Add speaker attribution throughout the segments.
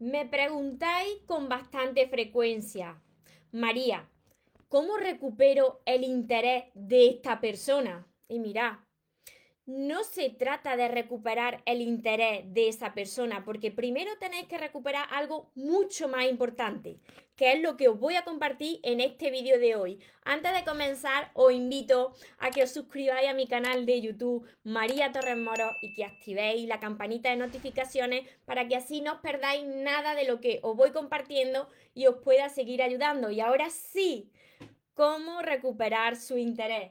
Speaker 1: Me preguntáis con bastante frecuencia, María, ¿cómo recupero el interés de esta persona? Y mira, no se trata de recuperar el interés de esa persona, porque primero tenéis que recuperar algo mucho más importante, que es lo que os voy a compartir en este vídeo de hoy. Antes de comenzar, os invito a que os suscribáis a mi canal de YouTube María Torres Moro y que activéis la campanita de notificaciones para que así no os perdáis nada de lo que os voy compartiendo y os pueda seguir ayudando. Y ahora sí, ¿cómo recuperar su interés?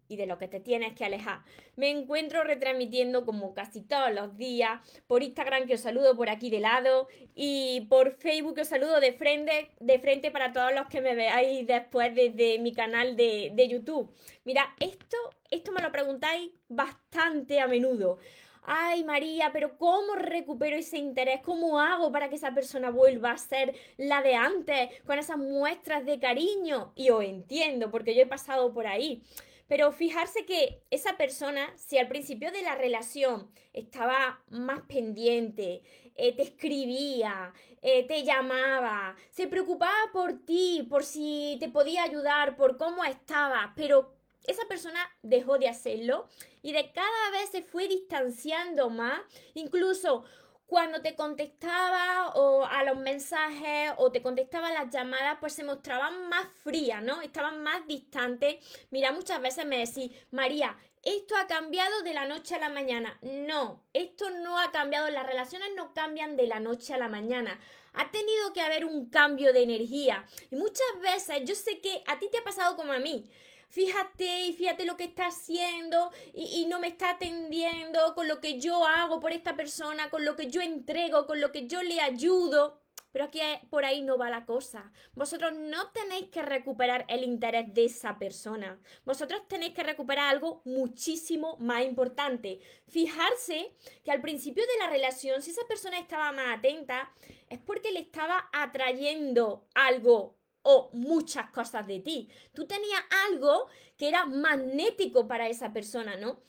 Speaker 1: y de lo que te tienes que alejar. Me encuentro retransmitiendo como casi todos los días por Instagram que os saludo por aquí de lado y por Facebook que os saludo de frente, para todos los que me veáis después desde mi canal de, de YouTube. Mira, esto, esto me lo preguntáis bastante a menudo. Ay María, pero ¿cómo recupero ese interés? ¿Cómo hago para que esa persona vuelva a ser la de antes, con esas muestras de cariño? Y os entiendo, porque yo he pasado por ahí. Pero fijarse que esa persona, si al principio de la relación estaba más pendiente, eh, te escribía, eh, te llamaba, se preocupaba por ti, por si te podía ayudar, por cómo estabas, pero esa persona dejó de hacerlo y de cada vez se fue distanciando más, incluso cuando te contestaba o a los mensajes o te contestaba las llamadas, pues se mostraban más frías, ¿no? Estaban más distantes. Mira, muchas veces me decís, María, esto ha cambiado de la noche a la mañana. No, esto no ha cambiado. Las relaciones no cambian de la noche a la mañana. Ha tenido que haber un cambio de energía. Y muchas veces, yo sé que a ti te ha pasado como a mí fíjate y fíjate lo que está haciendo y, no me está atendiendo con lo que yo hago por esta persona, con lo que yo entrego, con lo que yo le ayudo. Pero aquí por ahí no va la cosa. Vosotros no tenéis que recuperar el interés de esa persona. Vosotros tenéis que recuperar algo muchísimo más importante. Fijarse que al principio de la relación, si esa persona estaba más atenta, es porque le estaba atrayendo algo o muchas cosas de ti. Tú tenías algo que era magnético para esa persona, ¿no?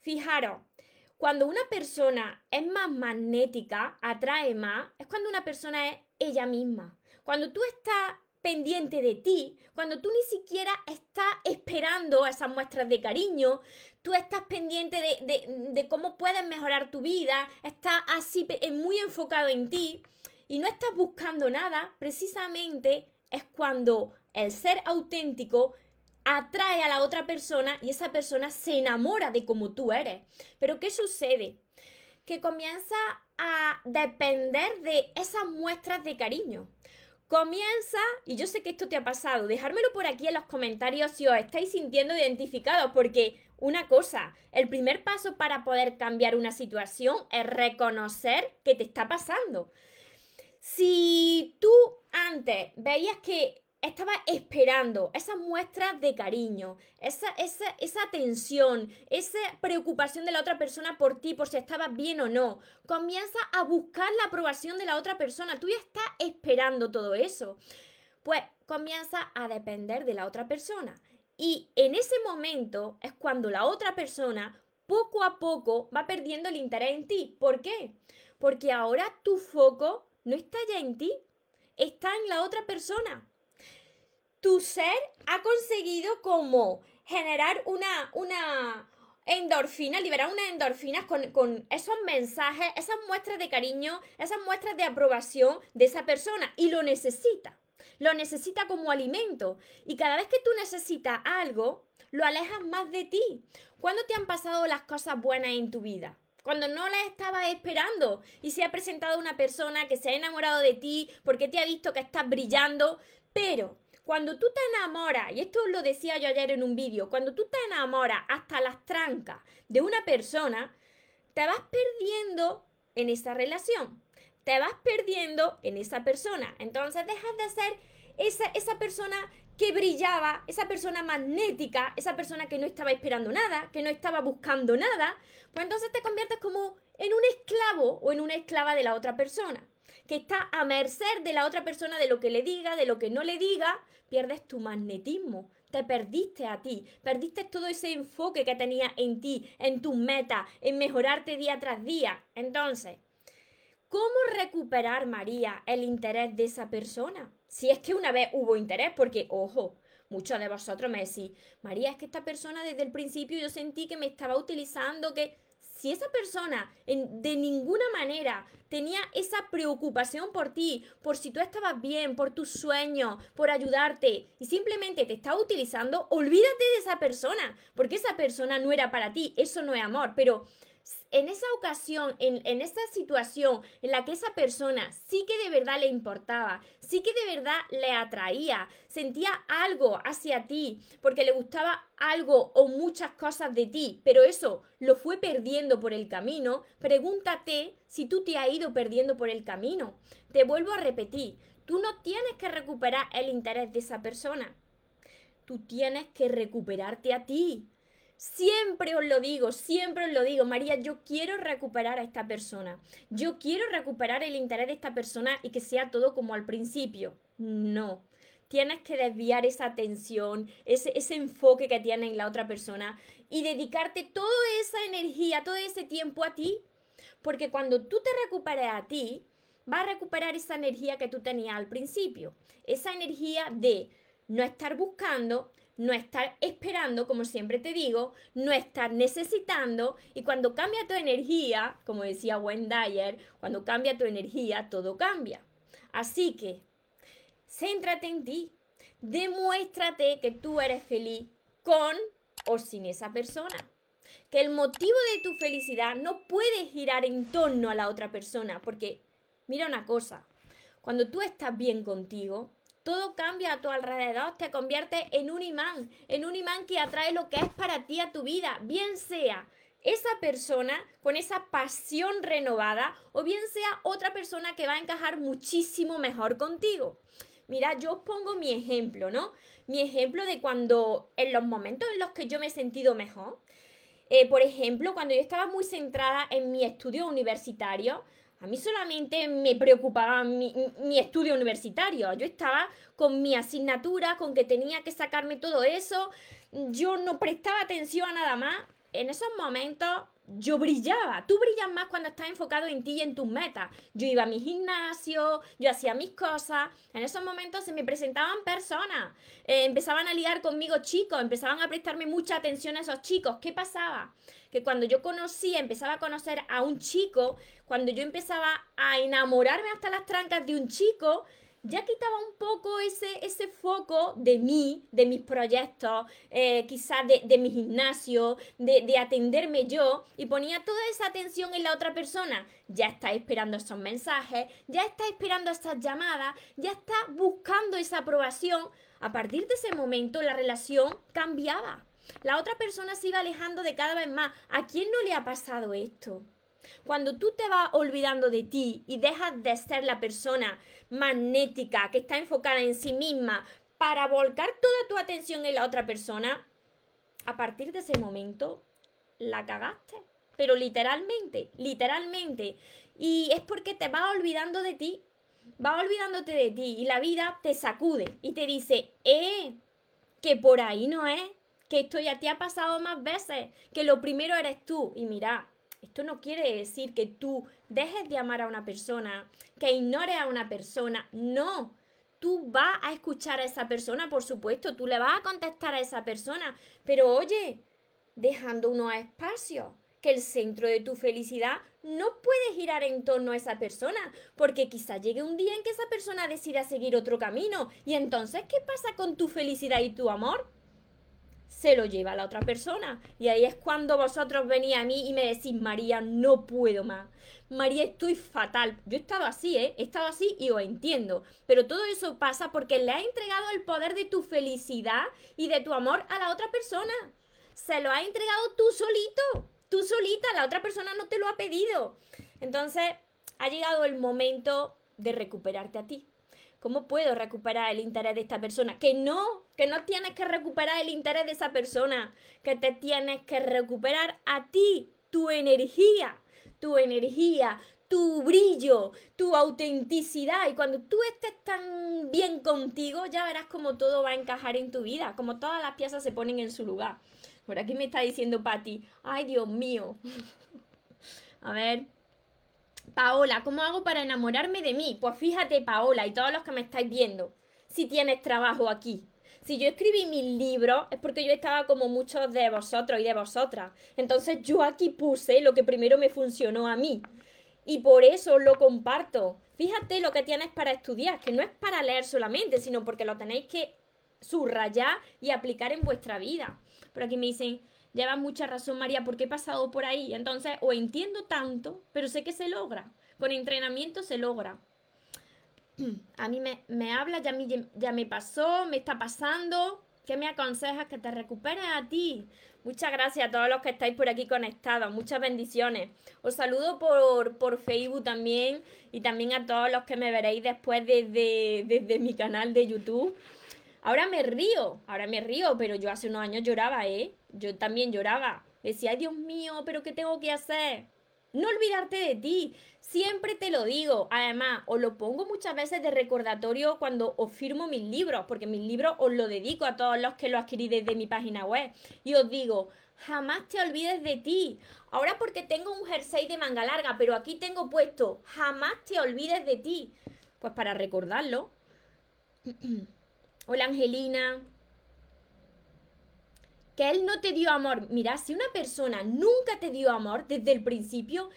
Speaker 1: Fijaros, cuando una persona es más magnética, atrae más, es cuando una persona es ella misma. Cuando tú estás pendiente de ti, cuando tú ni siquiera estás esperando esas muestras de cariño, tú estás pendiente de, cómo puedes mejorar tu vida, estás así muy enfocado en ti y no estás buscando nada, precisamente es cuando el ser auténtico atrae a la otra persona y esa persona se enamora de como tú eres. Pero ¿qué sucede? Que comienza a depender de esas muestras de cariño. Comienza, y yo sé que esto te ha pasado, dejármelo por aquí en los comentarios si os estáis sintiendo identificados, porque una cosa, el primer paso para poder cambiar una situación es reconocer que te está pasando. Si tú antes veías que estaba esperando esas muestras de cariño, esa, esa, esa atención, esa preocupación de la otra persona por ti, por si estabas bien o no. Comienza a buscar la aprobación de la otra persona. Tú ya estás esperando todo eso. Pues comienza a depender de la otra persona. Y en ese momento es cuando la otra persona poco a poco va perdiendo el interés en ti. ¿Por qué? Porque ahora tu foco no está ya en ti, está en la otra persona. Tu ser ha conseguido como generar una, una endorfina, liberar unas endorfinas con, con esos mensajes, esas muestras de cariño, esas muestras de aprobación de esa persona y lo necesita. Lo necesita como alimento. Y cada vez que tú necesitas algo, lo alejas más de ti. ¿Cuándo te han pasado las cosas buenas en tu vida? Cuando no la estabas esperando. Y se ha presentado una persona que se ha enamorado de ti porque te ha visto que estás brillando, pero cuando tú te enamoras, y esto lo decía yo ayer en un vídeo, cuando tú te enamoras hasta las trancas de una persona, te vas perdiendo en esa relación, te vas perdiendo en esa persona. Entonces dejas de ser esa, esa persona que brillaba, esa persona magnética, esa persona que no estaba esperando nada, que no estaba buscando nada, pues entonces te conviertes como en un esclavo o en una esclava de la otra persona, que está a merced de la otra persona, de lo que le diga, de lo que no le diga, pierdes tu magnetismo, te perdiste a ti, perdiste todo ese enfoque que tenías en ti, en tus metas, en mejorarte día tras día. Entonces, ¿cómo recuperar, María, el interés de esa persona? Si es que una vez hubo interés, porque, ojo, muchos de vosotros me decís, María, es que esta persona desde el principio yo sentí que me estaba utilizando, que si esa persona de ninguna manera tenía esa preocupación por ti, por si tú estabas bien, por tus sueños, por ayudarte, y simplemente te estaba utilizando, olvídate de esa persona, porque esa persona no era para ti, eso no es amor, pero en esa ocasión, en, en, esa situación en la que esa persona sí que de verdad le importaba, sí que de verdad le atraía, sentía algo hacia ti, porque le gustaba algo o muchas cosas de ti, pero eso lo fue perdiendo por el camino, pregúntate si tú te has ido perdiendo por el camino. Te vuelvo a repetir, tú no tienes que recuperar el interés de esa persona, tú tienes que recuperarte a ti. Siempre os lo digo, siempre os lo digo, María, yo quiero recuperar a esta persona. Yo quiero recuperar el interés de esta persona y que sea todo como al principio. No. Tienes que desviar esa atención, ese, enfoque que tiene en la otra persona y dedicarte toda esa energía, todo ese tiempo a ti. Porque cuando tú te recuperes a ti, vas a recuperar esa energía que tú tenías al principio. Esa energía de no estar buscando, no estar esperando, como siempre te digo, no estar necesitando y cuando cambia tu energía, como decía Dyer, cuando cambia tu energía, todo cambia. Así que, céntrate en ti, demuéstrate que tú eres feliz con o sin esa persona. Que el motivo de tu felicidad no puede girar en torno a la otra persona, porque mira una cosa, cuando tú estás bien contigo, todo cambia a tu alrededor, te convierte en un imán, en un imán que atrae lo que es para ti a tu vida, bien sea esa persona con esa pasión renovada o bien sea otra persona que va a encajar muchísimo mejor contigo. Mira, yo os pongo mi ejemplo, ¿no? Mi ejemplo de cuando, en los momentos en los que yo me he sentido mejor, eh, por ejemplo, cuando yo estaba muy centrada en mi estudio universitario, a mí solamente me preocupaba mi, estudio universitario. Yo estaba con mi asignatura, con que tenía que sacarme todo eso. Yo no prestaba atención a nada más. En esos momentos yo brillaba. Tú brillas más cuando estás enfocado en ti y en tus metas. Yo iba a mi gimnasio, yo hacía mis cosas. En esos momentos se me presentaban personas. Eh, empezaban a ligar conmigo chicos, empezaban a prestarme mucha atención a esos chicos. ¿Qué pasaba? Que cuando yo conocía, empezaba a conocer a un chico, cuando yo empezaba a enamorarme hasta las trancas de un chico, ya quitaba un poco ese, ese foco de mí, de mis proyectos, eh, quizás de, mi gimnasio, de, de, atenderme yo y ponía toda esa atención en la otra persona. Ya está esperando esos mensajes, ya está esperando esas llamadas, ya está buscando esa aprobación. A partir de ese momento la relación cambiaba. La otra persona se iba alejando de cada vez más. ¿A quién no le ha pasado esto? Cuando tú te vas olvidando de ti y dejas de ser la persona magnética que está enfocada en sí misma para volcar toda tu atención en la otra persona, a partir de ese momento la cagaste. Pero literalmente, literalmente. Y es porque te vas olvidando de ti. Vas olvidándote de ti y la vida te sacude y te dice, eh, que por ahí no es, que esto ya te ha pasado más veces, que lo primero eres tú. Y mira, esto no quiere decir que tú dejes de amar a una persona, que ignores a una persona. No, tú vas a escuchar a esa persona, por supuesto, tú le vas a contestar a esa persona, pero oye, dejando unos espacios, que el centro de tu felicidad no puede girar en torno a esa persona, porque quizá llegue un día en que esa persona decida seguir otro camino, y entonces, ¿qué pasa con tu felicidad y tu amor? Se lo lleva a la otra persona. Y ahí es cuando vosotros venís a mí y me decís, María, no puedo más. María, estoy fatal. Yo he estado así, ¿eh? He estado así y os entiendo. Pero todo eso pasa porque le has entregado el poder de tu felicidad y de tu amor a la otra persona. Se lo has entregado tú solito. Tú solita, la otra persona no te lo ha pedido. Entonces, ha llegado el momento de recuperarte a ti. ¿Cómo puedo recuperar el interés de esta persona? Que no, que no tienes que recuperar el interés de esa persona, que te tienes que recuperar a ti, tu energía, tu energía, tu brillo, tu autenticidad. Y cuando tú estés tan bien contigo, ya verás cómo todo va a encajar en tu vida, como todas las piezas se ponen en su lugar. Por aquí me está diciendo Patti, ay Dios mío. a ver. Paola, ¿cómo hago para enamorarme de mí? Pues fíjate, Paola, y todos los que me estáis viendo, si tienes trabajo aquí. Si yo escribí mis libros es porque yo estaba como muchos de vosotros y de vosotras. Entonces yo aquí puse lo que primero me funcionó a mí. Y por eso lo comparto. Fíjate lo que tienes para estudiar, que no es para leer solamente, sino porque lo tenéis que subrayar y aplicar en vuestra vida. Por aquí me dicen, llevas mucha razón María, porque he pasado por ahí. Entonces, o entiendo tanto, pero sé que se logra. Con entrenamiento se logra. A mí me, me habla, ya, ya me pasó, me está pasando. ¿Qué me aconsejas? Que te recuperes a ti. Muchas gracias a todos los que estáis por aquí conectados. Muchas bendiciones. Os saludo por, por Facebook también y también a todos los que me veréis después desde, desde mi canal de YouTube. Ahora me río, ahora me río, pero yo hace unos años lloraba, ¿eh? Yo también lloraba. Decía, ay Dios mío, pero ¿qué tengo que hacer? No olvidarte de ti. Siempre te lo digo. Además, os lo pongo muchas veces de recordatorio cuando os firmo mis libros, porque mis libros os lo dedico a todos los que lo adquirí desde mi página web. Y os digo, jamás te olvides de ti. Ahora porque tengo un jersey de manga larga, pero aquí tengo puesto, jamás te olvides de ti. Pues para recordarlo. Hola Angelina. Que él no te dio amor. Mira, si una persona nunca te dio amor desde el principio,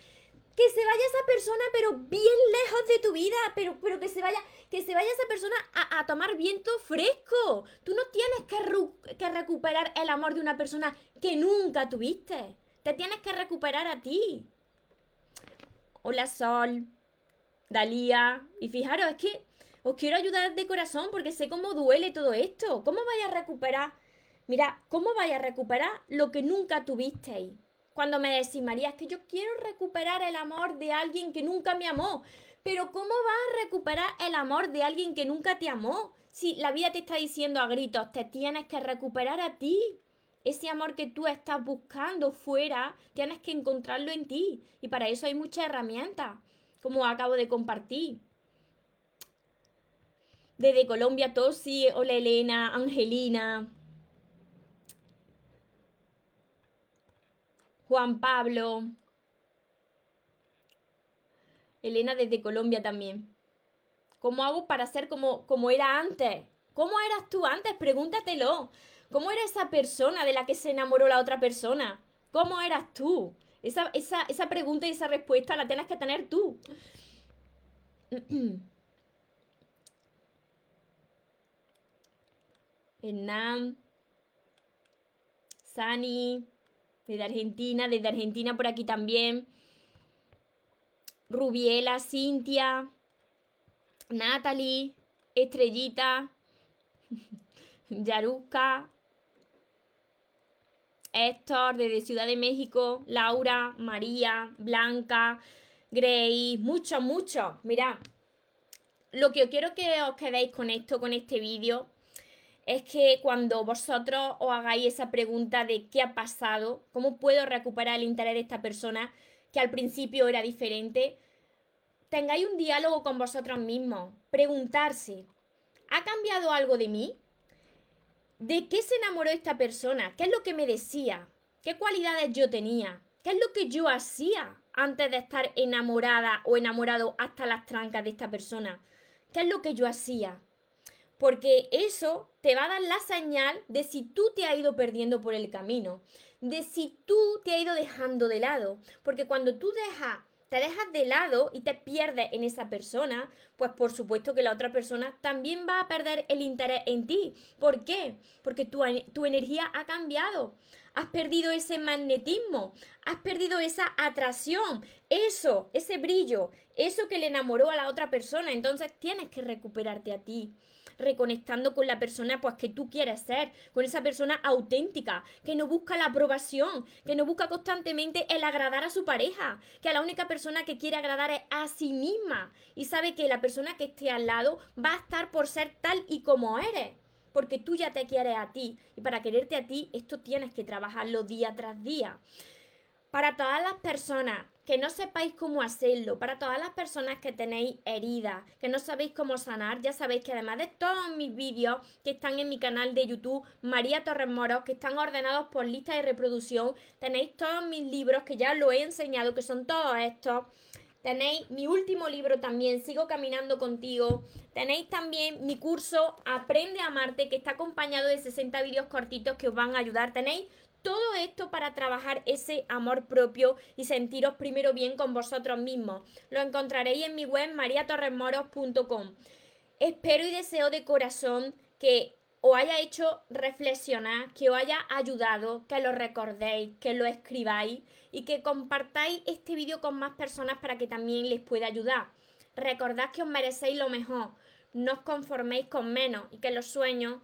Speaker 1: que se vaya esa persona, pero bien lejos de tu vida, pero, pero que se vaya, que se vaya esa persona a, tomar viento fresco. Tú no tienes que, que recuperar el amor de una persona que nunca tuviste. Te tienes que recuperar a ti. Hola Sol, Dalía. Y fijaros, es que os quiero ayudar de corazón porque sé cómo duele todo esto. ¿Cómo vais a recuperar? Mira, ¿cómo vais a recuperar lo que nunca tuvisteis? Cuando me decís, María, es que yo quiero recuperar el amor de alguien que nunca me amó. Pero ¿cómo vas a recuperar el amor de alguien que nunca te amó? Si la vida te está diciendo a gritos, te tienes que recuperar a ti. Ese amor que tú estás buscando fuera, tienes que encontrarlo en ti. Y para eso hay muchas herramientas, como acabo de compartir. Desde Colombia, Tosi, hola Elena, Angelina, Juan Pablo, Elena desde Colombia también. ¿Cómo hago para ser como, como era antes? ¿Cómo eras tú antes? Pregúntatelo. ¿Cómo era esa persona de la que se enamoró la otra persona? ¿Cómo eras tú? Esa, esa, esa pregunta y esa respuesta la tienes que tener tú. Hernán, Sani, desde Argentina, desde Argentina por aquí también. Rubiela, Cintia, Natalie, Estrellita, Yaruca, Héctor desde Ciudad de México, Laura, María, Blanca, Grace, muchos, muchos. Mirad, lo que quiero que os quedéis con esto, con este vídeo, es que cuando vosotros os hagáis esa pregunta de qué ha pasado, cómo puedo recuperar el interés de esta persona que al principio era diferente, tengáis un diálogo con vosotros mismos, preguntarse, ¿ha cambiado algo de mí? ¿De qué se enamoró esta persona? ¿Qué es lo que me decía? ¿Qué cualidades yo tenía? ¿Qué es lo que yo hacía antes de estar enamorada o enamorado hasta las trancas de esta persona? ¿Qué es lo que yo hacía? Porque eso te va a dar la señal de si tú te has ido perdiendo por el camino, de si tú te has ido dejando de lado, porque cuando tú te dejas de lado y te pierdes en esa persona, pues por supuesto que la otra persona también va a perder el interés en ti. ¿Por qué? Porque tu, tu energía ha cambiado. has perdido ese magnetismo, has perdido esa atracción, eso, ese brillo, eso que le enamoró a la otra persona. Entonces tienes que recuperarte a ti reconectando con la persona pues que tú quieres ser, con esa persona auténtica, que no busca la aprobación, que no busca constantemente el agradar a su pareja, que a la única persona que quiere agradar es a sí misma y sabe que la persona que esté al lado va a estar por ser tal y como eres porque tú ya te quieres a ti y para quererte a ti esto tienes que trabajarlo día tras día. Para todas las personas que no sepáis cómo hacerlo, para todas las personas que tenéis heridas, que no sabéis cómo sanar, ya sabéis que además de todos mis vídeos que están en mi canal de YouTube, María Torres Moros, que están ordenados por lista de reproducción, tenéis todos mis libros que ya lo he enseñado, que son todos estos. Tenéis mi último libro también, Sigo Caminando Contigo. Tenéis también mi curso Aprende a Amarte, que está acompañado de 60 vídeos cortitos que os van a ayudar. Tenéis todo esto para trabajar ese amor propio y sentiros primero bien con vosotros mismos. Lo encontraréis en mi web mariatorremoros.com. Espero y deseo de corazón que os haya hecho reflexionar, que os haya ayudado, que lo recordéis, que lo escribáis y que compartáis este vídeo con más personas para que también les pueda ayudar. Recordad que os merecéis lo mejor, no os conforméis con menos y que los sueños